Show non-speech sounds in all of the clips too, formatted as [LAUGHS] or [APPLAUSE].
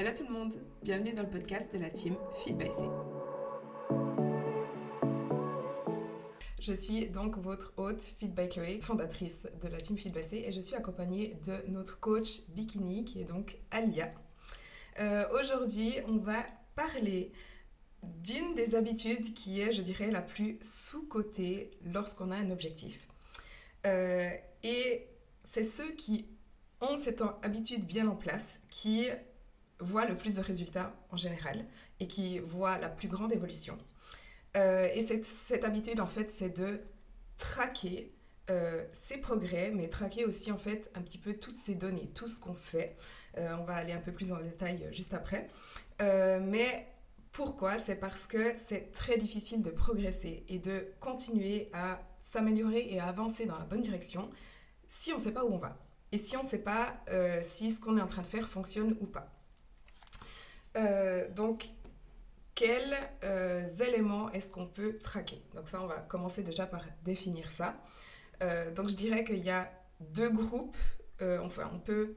Hello tout le monde, bienvenue dans le podcast de la team Feed by C. Je suis donc votre hôte Feed by fondatrice de la team Feed by C et je suis accompagnée de notre coach bikini qui est donc Alia. Euh, aujourd'hui, on va parler d'une des habitudes qui est, je dirais, la plus sous-cotée lorsqu'on a un objectif. Euh, et c'est ceux qui ont cette habitude bien en place qui voient le plus de résultats en général et qui voient la plus grande évolution. Euh, et cette, cette, habitude, en fait, c'est de traquer euh, ses progrès, mais traquer aussi, en fait, un petit peu toutes ces données, tout ce qu'on fait. Euh, on va aller un peu plus en détail juste après. mais pourquoi? C'est parce que c'est très difficile de progresser et de continuer à s'améliorer et à avancer dans la bonne direction si on ne sait pas où on va et si on ne sait pas si ce qu'on est en train de faire fonctionne ou pas. Euh, donc, quels euh, éléments est-ce qu'on peut traquer? Donc ça, on va commencer déjà par définir ça. Euh, donc je dirais qu'il y a deux groupes. enfin, on peut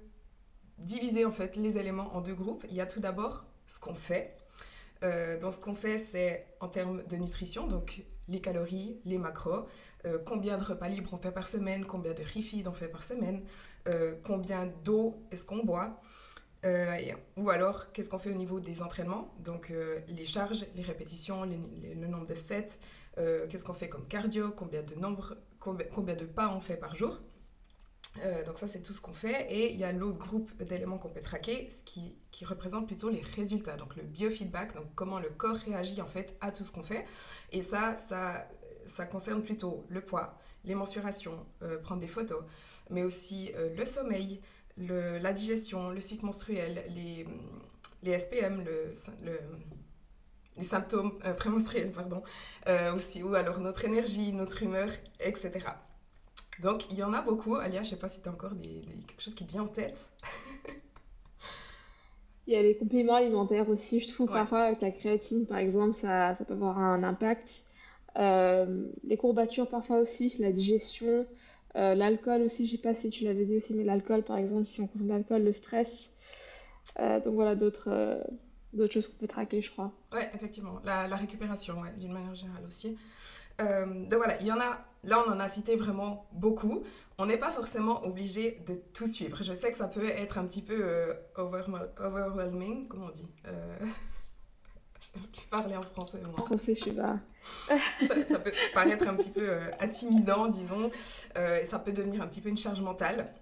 diviser en fait les éléments en deux groupes. Il y a tout d'abord ce qu'on fait. donc ce qu'on fait, c'est en termes de nutrition, donc les calories, les macros, combien de repas libres on fait par semaine, combien de refeeds on fait par semaine, combien d'eau est-ce qu'on boit. Euh, ou alors, qu'est-ce qu'on fait au niveau des entraînements? Donc, euh, les charges, les répétitions, le nombre de sets, euh, qu'est-ce qu'on fait comme cardio, combien de, nombre, combien, de pas on fait par jour? donc ça, c'est tout ce qu'on fait. Et il y a l'autre groupe d'éléments qu'on peut traquer, ce qui, qui, représente plutôt les résultats. Donc, le biofeedback, donc comment le corps réagit en fait à tout ce qu'on fait. Et ça, ça, ça concerne plutôt le poids, les mensurations, prendre des photos, mais aussi le sommeil, la digestion, le cycle menstruel, les, les SPM, le, les symptômes euh, prémenstruels, pardon, euh, aussi, ou alors notre énergie, notre humeur, etc. Donc, il y en a beaucoup. Alia, je ne sais pas si tu as encore des, quelque chose qui te vient en tête. [LAUGHS] il y a les compléments alimentaires aussi. Je trouve parfois avec la créatine, par exemple, ça, ça peut avoir un impact. Euh, les courbatures parfois aussi, la digestion, euh, l'alcool aussi, je sais pas si tu l'avais dit aussi, mais l'alcool, par exemple, si on consomme de l'alcool, le stress. Euh, donc voilà, d'autres euh, d'autres choses qu'on peut traquer, je crois. Ouais, effectivement. La, récupération, d'une manière générale aussi. donc voilà, il y en a, là on en a cité vraiment beaucoup. On n'est pas forcément obligé de tout suivre. Je sais que ça peut être un petit peu overwhelming, comment on dit je [LAUGHS] parler en français. Moi. En français, je sais pas. [LAUGHS] ça, peut paraître un petit peu euh, intimidant, disons, euh, et ça peut devenir un petit peu une charge mentale.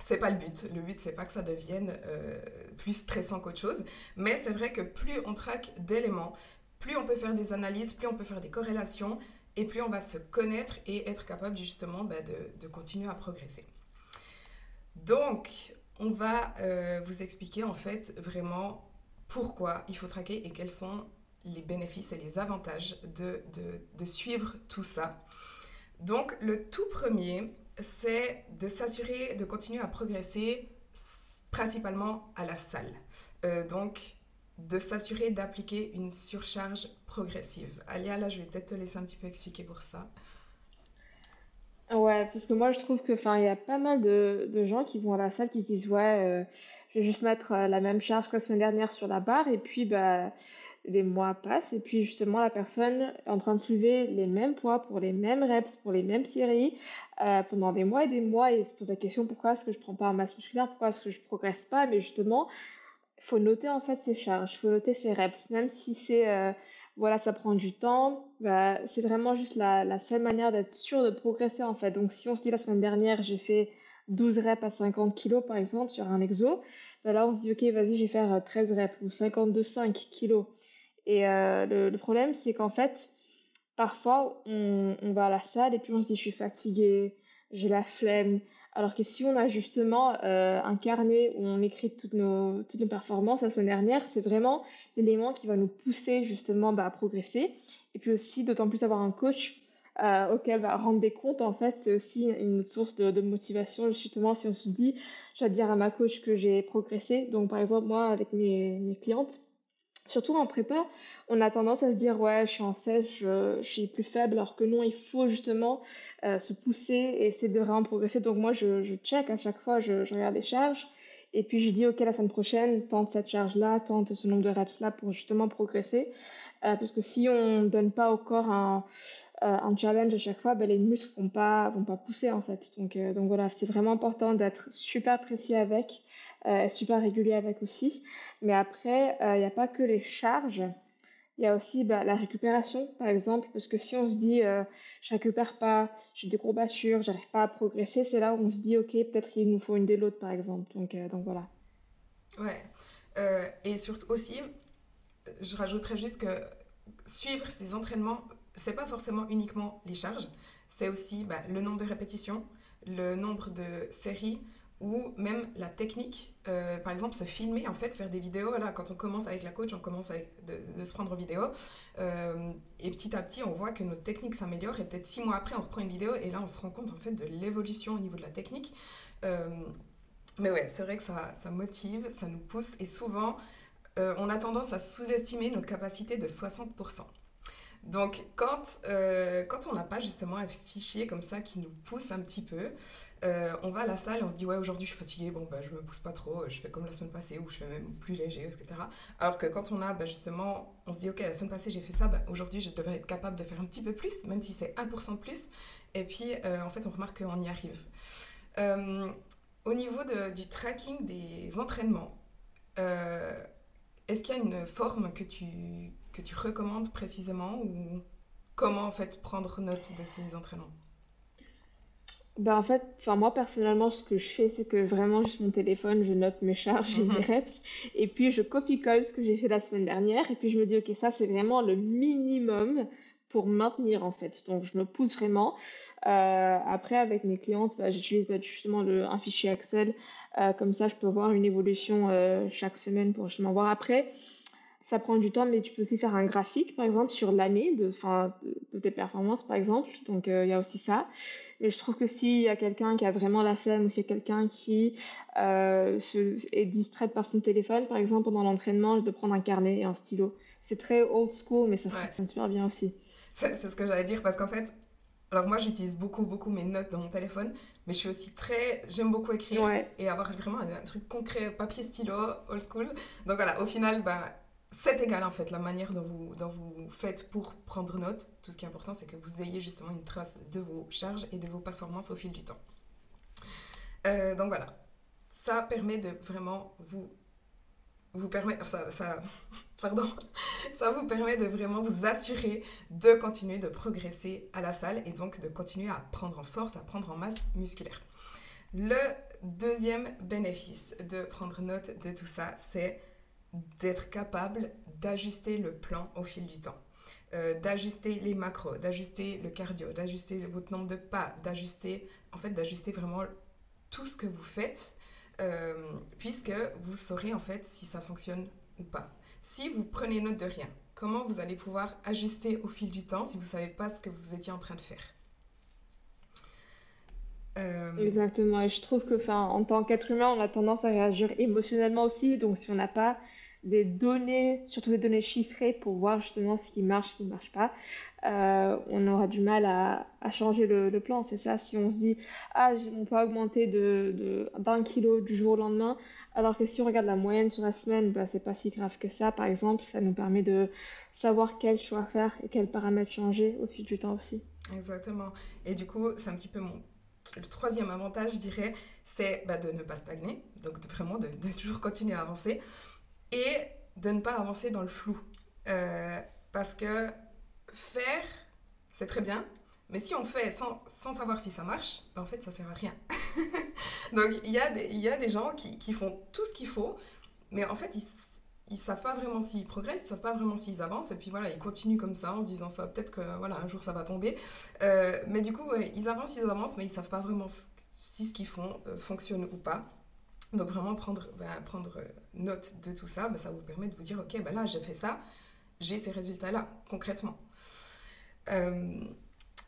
C'est pas le but. Le but, c'est pas que ça devienne euh, plus stressant qu'autre chose. Mais c'est vrai que plus on traque d'éléments, plus on peut faire des analyses, plus on peut faire des corrélations, et plus on va se connaître et être capable justement bah, de, de, continuer à progresser. Donc, on va vous expliquer en fait vraiment pourquoi il faut traquer et quels sont les bénéfices et les avantages de, de, suivre tout ça. Donc le tout premier, c'est de s'assurer de continuer à progresser principalement à la salle. Euh, donc de s'assurer d'appliquer une surcharge progressive. Alia, là, je vais peut-être te laisser un petit peu expliquer pour ça. Ouais, parce que moi, je trouve que, enfin, il y a pas mal de, de, gens qui vont à la salle qui disent, ouais, euh, je vais juste mettre euh, la même charge que la semaine dernière sur la barre, et puis, bah, les mois passent, et puis justement, la personne est en train de soulever les mêmes poids pour les mêmes reps, pour les mêmes séries, euh, pendant des mois et des mois, et se pose la question, pourquoi est-ce que je prends pas en masse musculaire, pourquoi est-ce que je progresse pas, mais justement, faut noter en fait ces charges, faut noter ces reps, même si c'est voilà, ça prend du temps. Bah, c'est vraiment juste la, la seule manière d'être sûr de progresser en fait. Donc si on se dit la semaine dernière, j'ai fait 12 reps à 50 kg par exemple sur un exo, bah, là on se dit ok vas-y je vais faire 13 reps ou 52,5 kg. Et euh, le, problème c'est qu'en fait parfois on, va à la salle et puis on se dit je suis fatiguée, j'ai la flemme. Alors que si on a justement euh, un carnet où on écrit toutes nos, toutes nos performances la semaine dernière, c'est vraiment l'élément qui va nous pousser justement bah, à progresser. Et puis aussi, d'autant plus avoir un coach euh, auquel rendre des comptes, en fait, c'est aussi une source de, motivation. Justement, si on se dit, je vais dire à ma coach que j'ai progressé. Donc, par exemple, moi, avec mes, mes clientes, Surtout en prépa, on a tendance à se dire ouais, je suis en sèche, je, suis plus faible, alors que non, il faut justement euh, se pousser et essayer de vraiment progresser. Donc moi, je, check à chaque fois, je, regarde les charges Et puis je dis, OK, la semaine prochaine, tente cette charge-là, tente ce nombre de reps-là pour justement progresser. Euh, parce que si on ne donne pas au corps un, un challenge à chaque fois, ben, les muscles vont pas, vont pas pousser en fait. Donc, euh, donc voilà, c'est vraiment important d'être super précis avec, super régulier avec aussi. Mais après, il n'y a pas que les charges. Il y a aussi bah, la récupération, par exemple, parce que si on se dit euh, je récupère pas, j'ai des courbatures, j'arrive pas à progresser, c'est là où on se dit ok, peut-être qu'il nous faut une déload, par exemple. Donc, euh, donc voilà. Ouais. Euh, et surtout aussi, je rajouterais juste que suivre ces entraînements, c'est pas forcément uniquement les charges, c'est aussi bah, le nombre de répétitions, le nombre de séries, ou même la technique, euh, par exemple se filmer, en fait, faire des vidéos. Là, quand on commence avec la coach, on commence de, se prendre en vidéo. Euh, et petit à petit, on voit que notre technique s'améliore. Et peut-être six mois après, on reprend une vidéo et là, on se rend compte en fait de l'évolution au niveau de la technique. Euh, mais ouais, c'est vrai que ça, motive, ça nous pousse. Et souvent, on a tendance à sous-estimer nos capacités de 60%. Donc, quand, quand on n'a pas justement un fichier comme ça qui nous pousse un petit peu, euh, on va à la salle et on se dit ouais aujourd'hui je suis fatiguée, bon bah je me pousse pas trop, je fais comme la semaine passée ou je fais même plus léger, etc. Alors que quand on a bah, justement, on se dit ok la semaine passée j'ai fait ça, bah, aujourd'hui je devrais être capable de faire un petit peu plus, même si c'est 1% de plus. Et puis euh, en fait on remarque qu'on y arrive. Euh, au niveau du tracking des entraînements, est-ce qu'il y a une forme que tu, que tu recommandes précisément ou comment en fait prendre note de ces entraînements? Bah en fait, enfin moi personnellement, ce que je fais, c'est que vraiment juste mon téléphone, je note mes charges et mes mhm. reps, et puis je copie-colle ce que j'ai fait la semaine dernière, et puis je me dis ok ça c'est vraiment le minimum pour maintenir en fait. Donc je me pousse vraiment. Euh, après avec mes clientes, bah, j'utilise bah, justement le, un fichier Excel, euh, comme ça je peux voir une évolution euh, chaque semaine pour justement voir après ça prend du temps, mais tu peux aussi faire un graphique, par exemple, sur l'année de, de, tes performances, par exemple. Donc, euh, il y a aussi ça. Et je trouve que s'il y a quelqu'un qui a vraiment la flemme ou s'il y a quelqu'un qui euh, se, est distrait par son téléphone, par exemple, pendant l'entraînement, de prendre un carnet et un stylo. C'est très old school, mais ça fonctionne super bien aussi. C'est ce que j'allais dire, parce qu'en fait, alors moi, j'utilise beaucoup, beaucoup mes notes dans mon téléphone, mais je suis aussi très... J'aime beaucoup écrire et avoir vraiment un, truc concret, papier, stylo, old school. Donc voilà, au final, bah c'est égal en fait la manière dont vous, faites pour prendre note. Tout ce qui est important, c'est que vous ayez justement une trace de vos charges et de vos performances au fil du temps. Euh, donc voilà, ça permet de vraiment vous vous [LAUGHS] ça vous permet de vraiment vous assurer de continuer de progresser à la salle et donc de continuer à prendre en force, à prendre en masse musculaire. Le deuxième bénéfice de prendre note de tout ça, c'est d'être capable d'ajuster le plan au fil du temps. Euh, d'ajuster les macros, d'ajuster le cardio, d'ajuster votre nombre de pas, d'ajuster, en fait, d'ajuster vraiment tout ce que vous faites, euh, puisque vous saurez en fait si ça fonctionne ou pas. Si vous prenez note de rien, comment vous allez pouvoir ajuster au fil du temps si vous ne savez pas ce que vous étiez en train de faire? Euh, Exactement, et je trouve que en tant qu'être humain, on a tendance à réagir émotionnellement aussi, donc si on n'a pas des données, surtout des données chiffrées pour voir justement ce qui marche, ce qui ne marche pas, euh, on aura du mal à, changer le, plan. C'est ça, si on se dit, ah, on peut augmenter de, d'un kilo du jour au lendemain, alors que si on regarde la moyenne sur la semaine, bah, c'est pas si grave que ça, par exemple, ça nous permet de savoir quel choix faire et quels paramètres changer au fil du temps aussi. Exactement. Et du coup, c'est un petit peu mon le troisième avantage, je dirais, c'est bah, de ne pas stagner, donc vraiment de, toujours continuer à avancer et de ne pas avancer dans le flou. Euh, parce que faire, c'est très bien, mais si on fait sans, sans savoir si ça marche, bah, en fait, ça sert à rien. [LAUGHS] donc, il y, a des, y a des gens qui, qui font tout ce qu'il faut, mais en fait, ils ils savent pas vraiment s'ils progressent, ils savent pas vraiment s'ils avancent, et puis voilà, ils continuent comme ça en se disant ça, peut-être que voilà, un jour ça va tomber. Euh, mais du coup, ils avancent, ils avancent, mais ils savent pas vraiment si ce qu'ils font euh, fonctionne ou pas. Donc vraiment prendre, ben, prendre euh, note de tout ça, ben, ça vous permet de vous dire, ok, ben là j'ai fait ça, j'ai ces résultats-là, concrètement.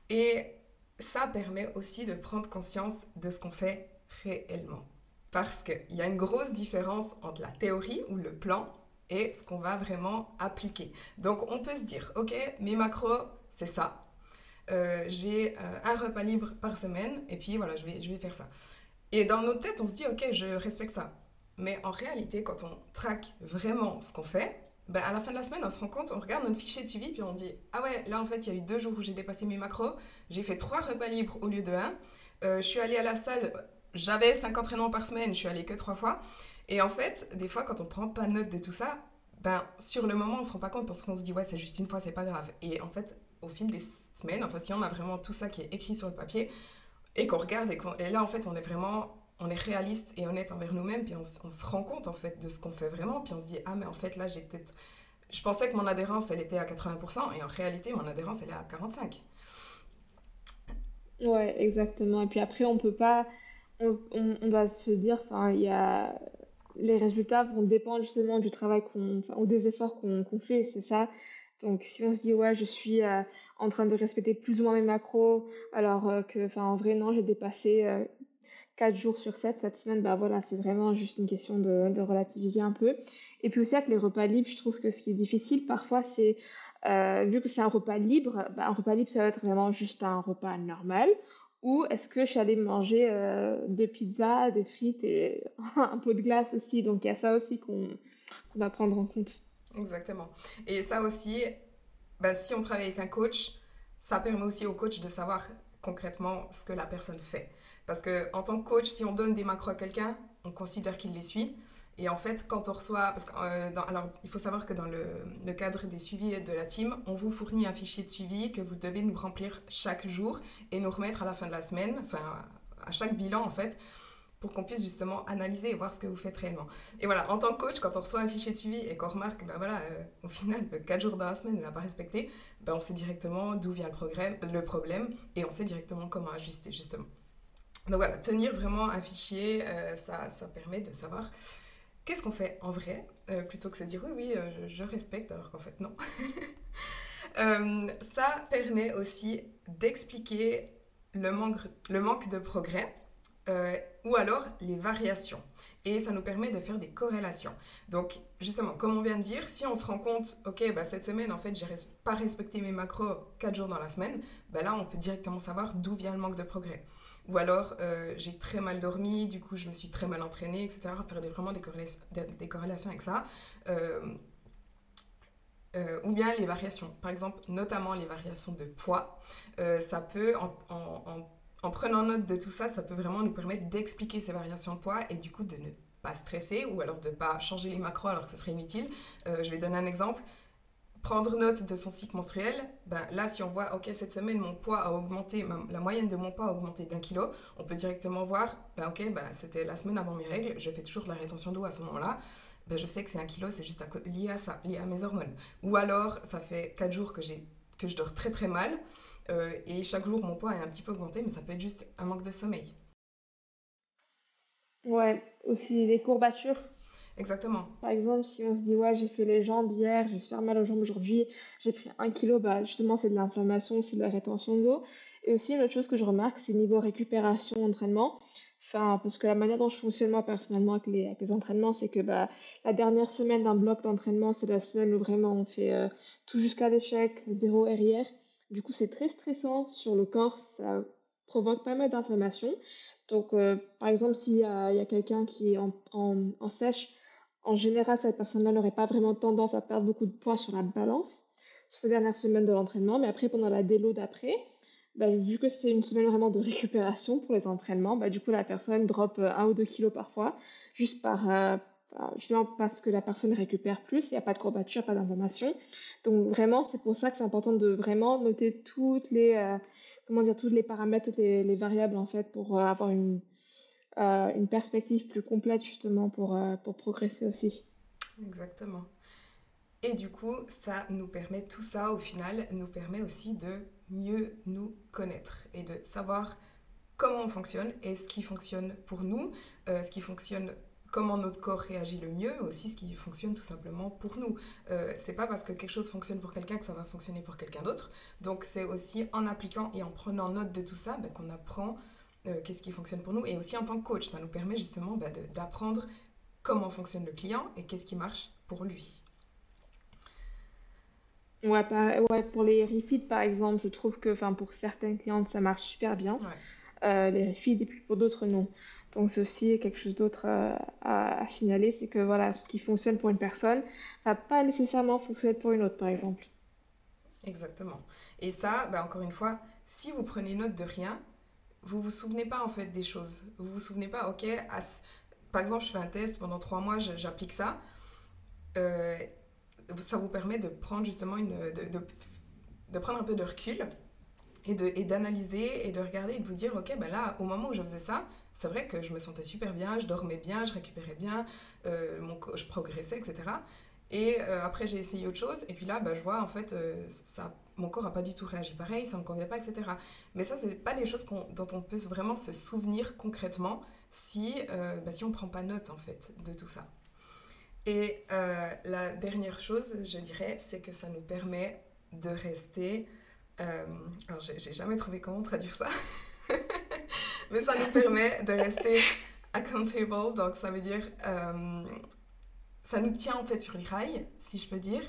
et ça permet aussi de prendre conscience de ce qu'on fait réellement. Parce qu'il y a une grosse différence entre la théorie ou le plan et ce qu'on va vraiment appliquer. Donc on peut se dire, ok, mes macros, c'est ça. Euh, j'ai euh, un repas libre par semaine et puis voilà, je vais, je vais faire ça. Et dans notre tête, on se dit, ok, je respecte ça. Mais en réalité, quand on traque vraiment ce qu'on fait, ben, à la fin de la semaine, on se rend compte, on regarde notre fichier de suivi, puis on dit Ah ouais, là en fait, il y a eu deux jours où j'ai dépassé mes macros, j'ai fait trois repas libres au lieu de un, euh, je suis allée à la salle, j'avais cinq entraînements par semaine, je suis allée que trois fois. Et en fait, des fois, quand on prend pas note de tout ça, ben, sur le moment, on se rend pas compte parce qu'on se dit Ouais, c'est juste une fois, c'est pas grave. Et en fait, au fil des semaines, enfin, si on a vraiment tout ça qui est écrit sur le papier, et qu'on regarde, et, et là, en fait, on est vraiment on est réaliste et honnête envers nous-mêmes, puis on, se rend compte en fait de ce qu'on fait vraiment, puis on se dit ah mais en fait là j'ai peut-être, je pensais que mon adhérence elle était à 80% et en réalité mon adhérence elle est à 45. Ouais exactement. Et puis après on peut pas, on, doit se dire, enfin il y a les résultats vont dépendre justement du travail qu'on, ou des efforts qu'on fait, c'est ça. Donc, si on se dit, ouais, je suis euh, en train de respecter plus ou moins mes macros, alors euh, que, enfin, en vrai, non, j'ai dépassé euh, 4 jours sur 7 cette semaine, bah voilà, c'est vraiment juste une question de, relativiser un peu. Et puis aussi avec les repas libres, je trouve que ce qui est difficile parfois, c'est euh, vu que c'est un repas libre, bah, un repas libre ça va être vraiment juste un repas normal. Ou est-ce que je suis allée manger euh, deux pizzas, des frites et [LAUGHS] un pot de glace aussi? Donc il y a ça aussi qu'on va prendre en compte. Exactement. Et ça aussi, bah, si on travaille avec un coach, ça permet aussi au coach de savoir concrètement ce que la personne fait. Parce qu'en tant que coach, si on donne des macros à quelqu'un, on considère qu'il les suit. Et en fait, quand on reçoit. Parce que, euh, alors, il faut savoir que dans le, cadre des suivis de la team, on vous fournit un fichier de suivi que vous devez nous remplir chaque jour et nous remettre à la fin de la semaine, enfin, à chaque bilan en fait, pour qu'on puisse justement analyser et voir ce que vous faites réellement. Et voilà, en tant que coach, quand on reçoit un fichier de suivi et qu'on remarque, ben voilà, euh, au final, 4 jours dans la semaine, il n'a pas respecté, ben on sait directement d'où vient le, problème, le problème et on sait directement comment ajuster justement. Donc voilà, tenir vraiment un fichier, euh, ça, ça permet de savoir qu'est-ce qu'on fait en vrai, euh, plutôt que de se dire oui, oui, euh, je, respecte, alors qu'en fait non. [LAUGHS] ça permet aussi d'expliquer le manque, de progrès ou alors les variations. Et ça nous permet de faire des corrélations. Donc, justement, comme on vient de dire, si on se rend compte, ok, bah, cette semaine, en fait, j'ai pas respecté mes macros 4 jours dans la semaine, bah, là, on peut directement savoir d'où vient le manque de progrès. Ou alors, euh, j'ai très mal dormi, du coup, je me suis très mal entraînée, etc. Faire vraiment des des, corrélations avec ça. Euh, euh, ou bien les variations. Par exemple, notamment les variations de poids. ça peut, en, en, en, prenant note de tout ça, ça peut vraiment nous permettre d'expliquer ces variations de poids et du coup de ne pas stresser ou alors de ne pas changer les macros alors que ce serait inutile. je vais donner un exemple prendre note de son cycle menstruel, ben là, si on voit, ok, cette semaine, mon poids a augmenté, la moyenne de mon poids a augmenté d'un kilo, on peut directement voir, ben ok, ben, c'était la semaine avant mes règles, je fais toujours de la rétention d'eau à ce moment-là, ben, je sais que c'est un kilo, c'est juste lié à ça, lié à mes hormones. Ou alors, ça fait 4 jours que, que je dors très très mal, euh, et chaque jour, mon poids est un petit peu augmenté, mais ça peut être juste un manque de sommeil. Ouais, aussi les courbatures. Exactement. Par exemple, si on se dit, ouais, j'ai fait les jambes hier, j'ai super mal aux jambes aujourd'hui, j'ai pris un kilo, bah, justement, c'est de l'inflammation, c'est de la rétention d'eau. Et aussi, une autre chose que je remarque, c'est niveau récupération, entraînement. Enfin, parce que la manière dont je fonctionne moi personnellement avec les, entraînements, c'est que bah, la dernière semaine d'un bloc d'entraînement, c'est la semaine où vraiment on fait euh, tout jusqu'à l'échec, zéro arrière. Du coup, c'est très stressant sur le corps, ça provoque pas mal d'inflammation. Donc, euh, par exemple, s'il y a, quelqu'un qui est en sèche, en général, cette personne-là n'aurait pas vraiment tendance à perdre beaucoup de poids sur la balance sur ces dernières semaines de l'entraînement. Mais après, pendant la délo d'après, bah, vu que c'est une semaine vraiment de récupération pour les entraînements, bah, du coup, la personne drop 1 euh, ou 2 kilos parfois, juste euh, justement parce que la personne récupère plus, il n'y a pas de courbature, pas d'inflammation. Donc vraiment, c'est pour ça que c'est important de vraiment noter toutes les, euh, comment dire, tous les paramètres, toutes les, les variables en fait pour avoir une une perspective plus complète justement pour, euh, pour progresser aussi. Exactement. Et du coup, ça nous permet, tout ça au final, nous permet aussi de mieux nous connaître et de savoir comment on fonctionne et ce qui fonctionne pour nous, euh, ce qui fonctionne comment notre corps réagit le mieux, mais aussi ce qui fonctionne tout simplement pour nous. Euh, c'est pas parce que quelque chose fonctionne pour quelqu'un que ça va fonctionner pour quelqu'un d'autre. Donc c'est aussi en appliquant et en prenant note de tout ça ben, qu'on apprend euh, qu'est-ce qui fonctionne pour nous. Et aussi en tant que coach, ça nous permet justement bah, d'apprendre comment fonctionne le client et qu'est-ce qui marche pour lui. Ouais, ouais, pour les refits par exemple, je trouve que pour certaines clientes ça marche super bien. Euh, les refits et puis pour d'autres non. Donc c'est aussi quelque chose d'autre à, signaler, c'est que voilà, ce qui fonctionne pour une personne va pas nécessairement fonctionner pour une autre, par exemple. Exactement. Et ça, bah, encore une fois, si vous prenez note de rien, vous vous souvenez pas en fait des choses. Vous vous souvenez pas, ok, par exemple, je fais un test pendant trois mois, j'applique ça. Euh, ça vous permet de prendre justement une, de, prendre un peu de recul et d'analyser et, et, de regarder et de vous dire, ok, ben là, au moment où je faisais ça, c'est vrai que je me sentais super bien, je dormais bien, je récupérais bien, euh, mon, je progressais, etc. Et euh, après, j'ai essayé autre chose. Et puis là, bah, je vois, en fait, ça, mon corps n'a pas du tout réagi pareil, ça ne me convient pas, etc. Mais ça, ce pas des choses dont on peut vraiment se souvenir concrètement si, bah, si on ne prend pas note, en fait, de tout ça. Et la dernière chose, je dirais, c'est que ça nous permet de rester... alors, j'ai jamais trouvé comment traduire ça. [LAUGHS] Mais ça nous permet de rester accountable. Donc, ça veut dire ça nous tient en fait sur les rails, si je peux dire,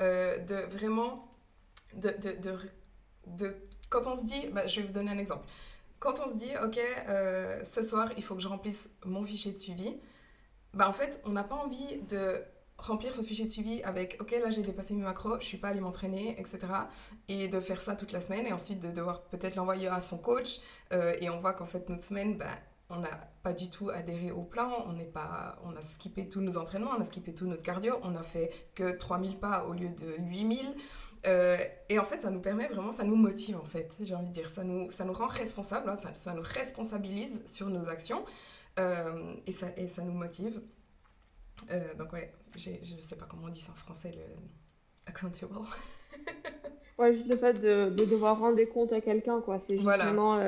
euh, de vraiment, de, de, de, quand on se dit, bah, je vais vous donner un exemple, quand on se dit, ok, euh, ce soir, il faut que je remplisse mon fichier de suivi, bah, en fait, on n'a pas envie de remplir ce fichier de suivi avec, ok, là j'ai dépassé mes macros, je suis pas allé m'entraîner, etc. Et de faire ça toute la semaine et ensuite de devoir peut-être l'envoyer à son coach. Euh, et on voit qu'en fait, notre semaine, bah, on n'a pas du tout adhéré au plan, on, n'est pas, on a skippé tous nos entraînements, on a skippé tout notre cardio, on a fait que 3000 pas au lieu de 8000. Euh, et en fait, ça nous permet vraiment, ça nous motive en fait, j'ai envie de dire, ça nous, ça nous rend responsables, hein, ça, nous responsabilise sur nos actions euh, et, ça, et ça nous motive. Euh, donc ouais, je ne sais pas comment on dit ça en français, le accountable. [LAUGHS] ouais, juste le fait de, devoir rendre des comptes à quelqu'un, quoi. C'est justement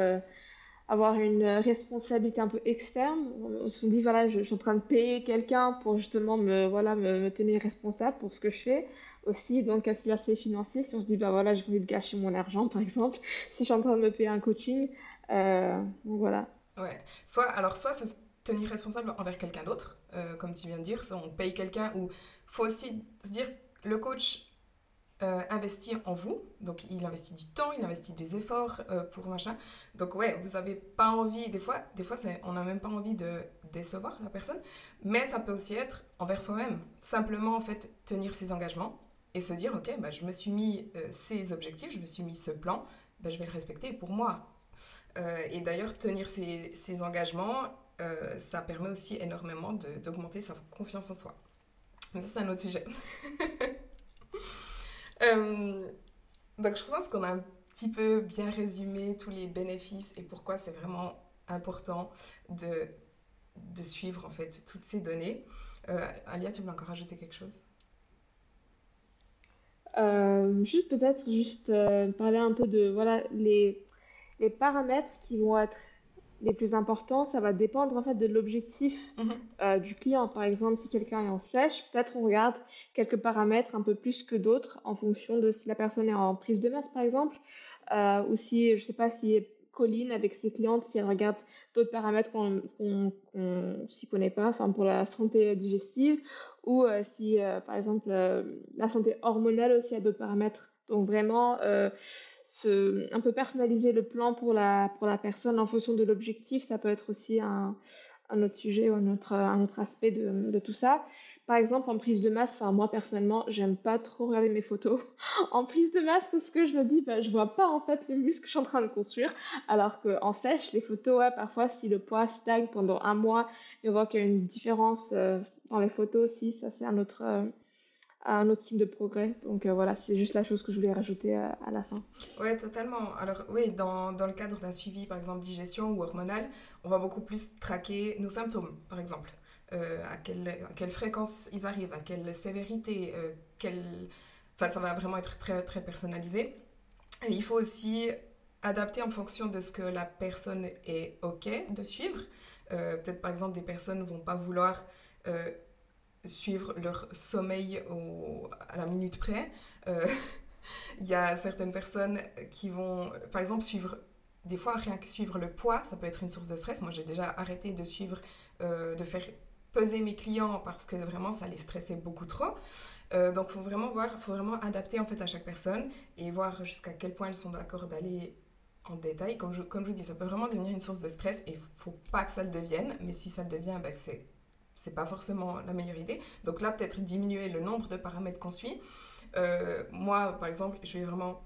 avoir une responsabilité un peu externe. On se dit, voilà, je, suis en train de payer quelqu'un pour justement me, voilà, me, tenir responsable pour ce que je fais. Aussi, donc, à l'aspect financier, si on se dit, bah voilà, j'ai envie de gâcher mon argent, par exemple, [LAUGHS] si je suis en train de me payer un coaching, euh, voilà. Ouais, soit, alors, soit se tenir responsable envers quelqu'un d'autre, euh, comme tu viens de dire, on paye quelqu'un, ou faut aussi se dire, le coach euh, en vous. Donc, il investit du temps, il investit des efforts euh, pour machin. Donc, ouais, vous n'avez pas envie, des fois, des fois on n'a même pas envie de décevoir la personne. Mais ça peut aussi être envers soi-même. Simplement, en fait, tenir ses engagements et se dire, OK, bah, je me suis mis euh, ces objectifs, je me suis mis ce plan, bah, je vais le respecter pour moi. et d'ailleurs, tenir ses, ses engagements, ça permet aussi énormément d'augmenter sa confiance en soi. Mais ça, c'est un autre sujet. [LAUGHS] Euh, donc je pense qu'on a un petit peu bien résumé tous les bénéfices et pourquoi c'est vraiment important de, de suivre en fait toutes ces données. Euh, Alia, tu veux encore ajouter quelque chose? Euh, Juste peut-être juste parler un peu de voilà les, les paramètres qui vont être les plus importants, ça va dépendre en fait de l'objectif mhm. euh, du client. Par exemple, si quelqu'un est en sèche, peut-être on regarde quelques paramètres un peu plus que d'autres en fonction de si la personne est en prise de masse, par exemple, euh, ou si, je sais pas, si Colline avec ses clientes, si elle regarde d'autres paramètres qu'on ne s'y connaît pas, enfin pour la santé digestive, ou euh, si, par exemple, la santé hormonale aussi a d'autres paramètres. Donc vraiment, un peu personnaliser le plan pour la, pour la personne en fonction de l'objectif. Ça peut être aussi un, un autre sujet ou un autre, un autre aspect de, de, tout ça. Par exemple, en prise de masse, moi personnellement, j'aime pas trop regarder mes photos [LAUGHS] en prise de masse parce que je me dis, bah, je vois pas en fait le muscle que je suis en train de construire. Alors qu'en sèche, les photos, parfois, si le poids stagne pendant un mois on voit qu'il y a une différence euh, dans les photos aussi, ça c'est un autre, euh, un autre signe de progrès. Donc euh, voilà, c'est juste la chose que je voulais rajouter à, la fin. Oui, totalement. Alors oui, dans, dans le cadre d'un suivi, par exemple, digestion ou hormonal, on va beaucoup plus traquer nos symptômes, par exemple. Euh, à, quelle, à, quelle, fréquence ils arrivent, à quelle sévérité, euh. Enfin, ça va vraiment être très, très personnalisé. Il faut aussi adapter en fonction de ce que la personne est OK de suivre. Peut-être, par exemple, des personnes ne vont pas vouloir suivre leur sommeil à la minute près. Euh, [LAUGHS] il y a certaines personnes qui vont, par exemple, suivre, des fois, rien que suivre le poids, ça peut être une source de stress. Moi, j'ai déjà arrêté de suivre, euh, de faire peser mes clients parce que vraiment, ça les stressait beaucoup trop. Euh, donc, faut vraiment voir, faut vraiment adapter en fait à chaque personne et voir jusqu'à quel point elles sont d'accord d'aller en détail. Comme je, comme je vous dis, ça peut vraiment devenir une source de stress et faut pas que ça le devienne. Mais si ça le devient, ben, c'est c'est pas forcément la meilleure idée. Donc là, peut-être diminuer le nombre de paramètres qu'on suit. Euh, moi, par exemple, je vais vraiment,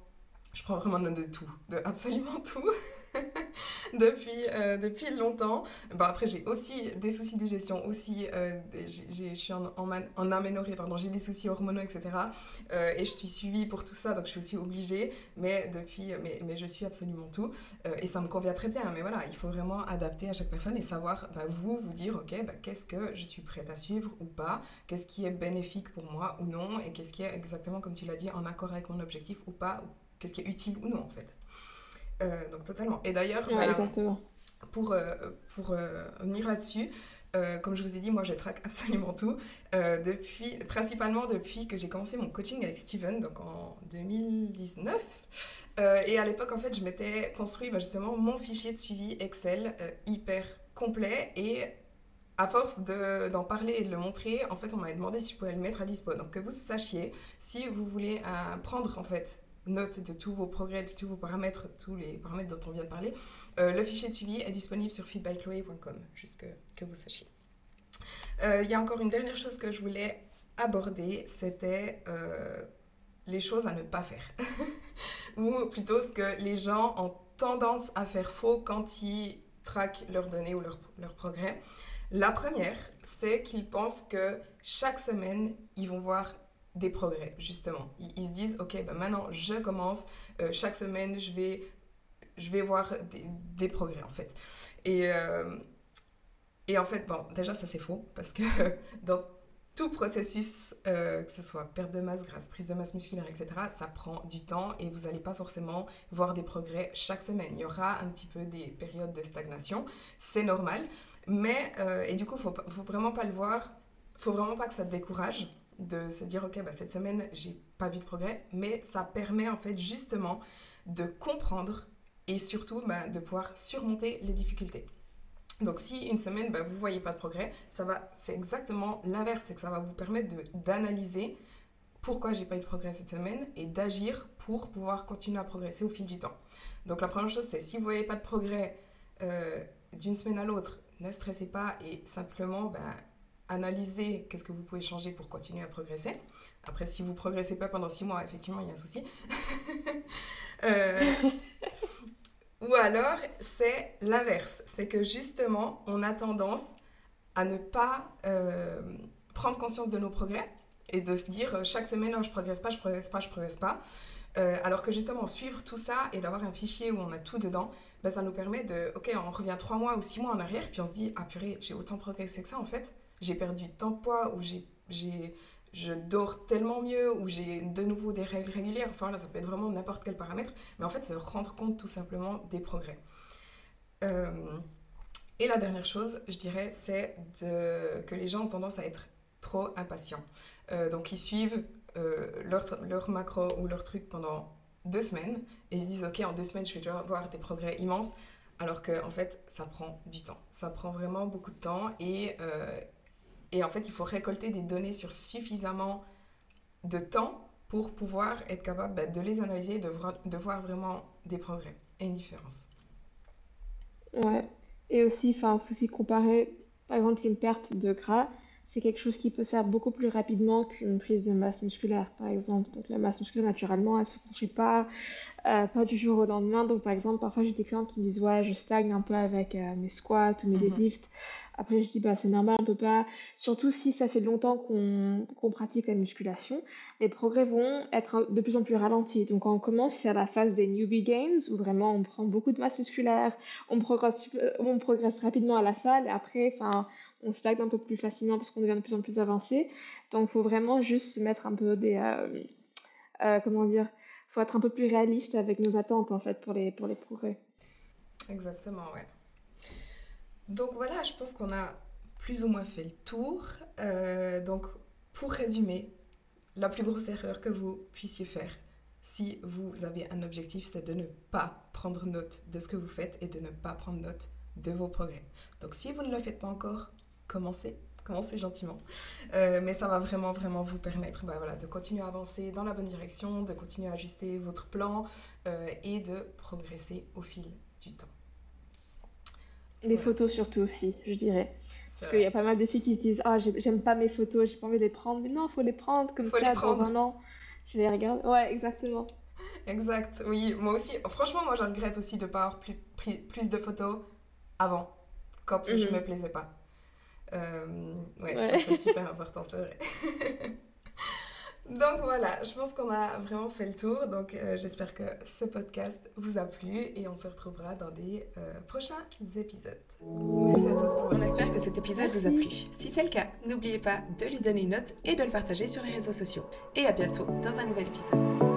je prends vraiment note de tout, de absolument tout. [LAUGHS] depuis, euh, depuis longtemps. Bon, après, j'ai aussi des soucis de gestion, aussi, euh, je suis en, en, aménorrhée, pardon, j'ai des soucis hormonaux, etc. Euh, et je suis suivie pour tout ça, donc je suis aussi obligée, mais depuis, mais, mais je suis absolument tout. et ça me convient très bien, mais voilà, il faut vraiment adapter à chaque personne et savoir, bah, vous, vous dire, ok, bah, qu'est-ce que je suis prête à suivre ou pas, qu'est-ce qui est bénéfique pour moi ou non, et qu'est-ce qui est exactement, comme tu l'as dit, en accord avec mon objectif ou pas, qu'est-ce qui est utile ou non, en fait. Euh, donc totalement. Et d'ailleurs, pour, euh, pour euh, venir là-dessus, comme je vous ai dit, moi je traque [LAUGHS] absolument tout, depuis, principalement depuis que j'ai commencé mon coaching avec Steven, donc en 2019. et à l'époque, en fait, je m'étais construit bah, justement mon fichier de suivi Excel hyper complet et à force d'en parler et de le montrer, en fait, on m'avait demandé si je pouvais le mettre à dispo. Donc, que vous sachiez, si vous voulez prendre, en fait, note de tous vos progrès, de tous vos paramètres, tous les paramètres dont on vient de parler. Euh, le fichier de suivi est disponible sur feedbackchloé.com, juste que, vous sachiez. Euh, il y a encore une dernière chose que je voulais aborder, c'était euh, les choses à ne pas faire. [LAUGHS] Ou plutôt ce que les gens ont tendance à faire faux quand ils traquent leurs données ou leurs leur progrès. La première, c'est qu'ils pensent que chaque semaine, ils vont voir des progrès, justement. Ils, se disent, ok, bah maintenant je commence, euh, chaque semaine je vais, je vais voir des, progrès en fait. Et, euh, et en fait, bon, déjà ça c'est faux, parce que [LAUGHS] dans tout processus, euh, que ce soit perte de masse grasse, prise de masse musculaire, etc., ça prend du temps et vous n'allez pas forcément voir des progrès chaque semaine. Il y aura un petit peu des périodes de stagnation, c'est normal, mais, et du coup, il ne faut, faut vraiment pas le voir, il faut vraiment pas que ça te décourage de se dire ok bah, cette semaine j'ai pas vu de progrès mais ça permet en fait justement de comprendre et surtout bah, de pouvoir surmonter les difficultés. Donc si une semaine bah, vous voyez pas de progrès ça va c'est exactement l'inverse c'est que ça va vous permettre d'analyser pourquoi j'ai pas eu de progrès cette semaine et d'agir pour pouvoir continuer à progresser au fil du temps. Donc la première chose c'est si vous voyez pas de progrès euh, d'une semaine à l'autre ne stressez pas et simplement bah, analyser qu'est-ce que vous pouvez changer pour continuer à progresser. Après, si vous progressez pas pendant six mois, effectivement, il y a un souci. [LAUGHS] Euh, [LAUGHS] ou alors, c'est l'inverse. C'est que justement, on a tendance à ne pas euh, prendre conscience de nos progrès et de se dire euh, chaque semaine, oh, je progresse pas, je progresse pas, je progresse pas. alors que justement, suivre tout ça et d'avoir un fichier où on a tout dedans, ben, ça nous permet de, ok, on revient trois mois ou six mois en arrière, puis on se dit, ah purée, j'ai autant progressé que ça en fait j'ai perdu tant de poids, ou j'ai, je dors tellement mieux, ou j'ai de nouveau des règles régulières. Enfin là, ça peut être vraiment n'importe quel paramètre, mais en fait, se rendre compte tout simplement des progrès. Euh, et la dernière chose, je dirais, c'est que les gens ont tendance à être trop impatients. Euh, donc, ils suivent euh, leur, leur, macro ou leur truc pendant deux semaines et ils se disent, OK, en deux semaines, je vais avoir des progrès immenses. Alors que, en fait, ça prend du temps. Ça prend vraiment beaucoup de temps et, et en fait, il faut récolter des données sur suffisamment de temps pour pouvoir être capable bah, de les analyser et de voir, de voir vraiment des progrès et une différence. Ouais. Et aussi, il faut aussi comparer, par exemple, une perte de gras, c'est quelque chose qui peut se faire beaucoup plus rapidement qu'une prise de masse musculaire, par exemple. Donc la masse musculaire, naturellement, elle ne se construit pas, euh, pas du jour au lendemain. Donc par exemple, parfois j'ai des clients qui me disent, ouais, je stagne un peu avec euh, mes squats ou mes mhm. deadlifts. Après, je dis, bah, c'est normal, on peut pas, surtout si ça fait longtemps qu'on pratique la musculation, les progrès vont être de plus en plus ralentis. Donc, on commence à la phase des newbie gains, où vraiment on prend beaucoup de masse musculaire, on progresse, on progresse rapidement à la salle, et après, enfin, on stagne un peu plus facilement parce qu'on devient de plus en plus avancé. Donc, il faut vraiment juste se mettre un peu des, euh, euh, comment dire, faut être un peu plus réaliste avec nos attentes, en fait, pour les, pour les progrès. Exactement, ouais. Donc voilà, je pense qu'on a plus ou moins fait le tour. Euh, donc pour résumer, la plus grosse erreur que vous puissiez faire si vous avez un objectif, c'est de ne pas prendre note de ce que vous faites et de ne pas prendre note de vos progrès. Donc si vous ne le faites pas encore, commencez, commencez gentiment. Euh, mais ça va vraiment, vraiment vous permettre bah, voilà, de continuer à avancer dans la bonne direction, de continuer à ajuster votre plan euh, et de progresser au fil du temps. Les photos surtout aussi, je dirais. Parce qu'il y a pas mal de filles qui se disent Ah, j'aime pas mes photos, j'ai pas envie de les prendre. Mais non, faut les prendre comme ça dans un an. Je les regarde. Ouais, exactement. Exact, oui. Moi aussi, franchement, moi je regrette aussi de ne pas avoir plus, pris plus de photos avant, quand je je mhm. me plaisais pas. Euh, ouais, ça c'est super [LAUGHS] important, c'est vrai. [LAUGHS] Donc voilà, je pense qu'on a vraiment fait le tour. Donc euh, j'espère que ce podcast vous a plu et on se retrouvera dans des euh, prochains épisodes. Merci à tous pour votre On espère que cet épisode vous a plu. Si c'est le cas, n'oubliez pas de lui donner une note et de le partager sur les réseaux sociaux. Et à bientôt dans un nouvel épisode.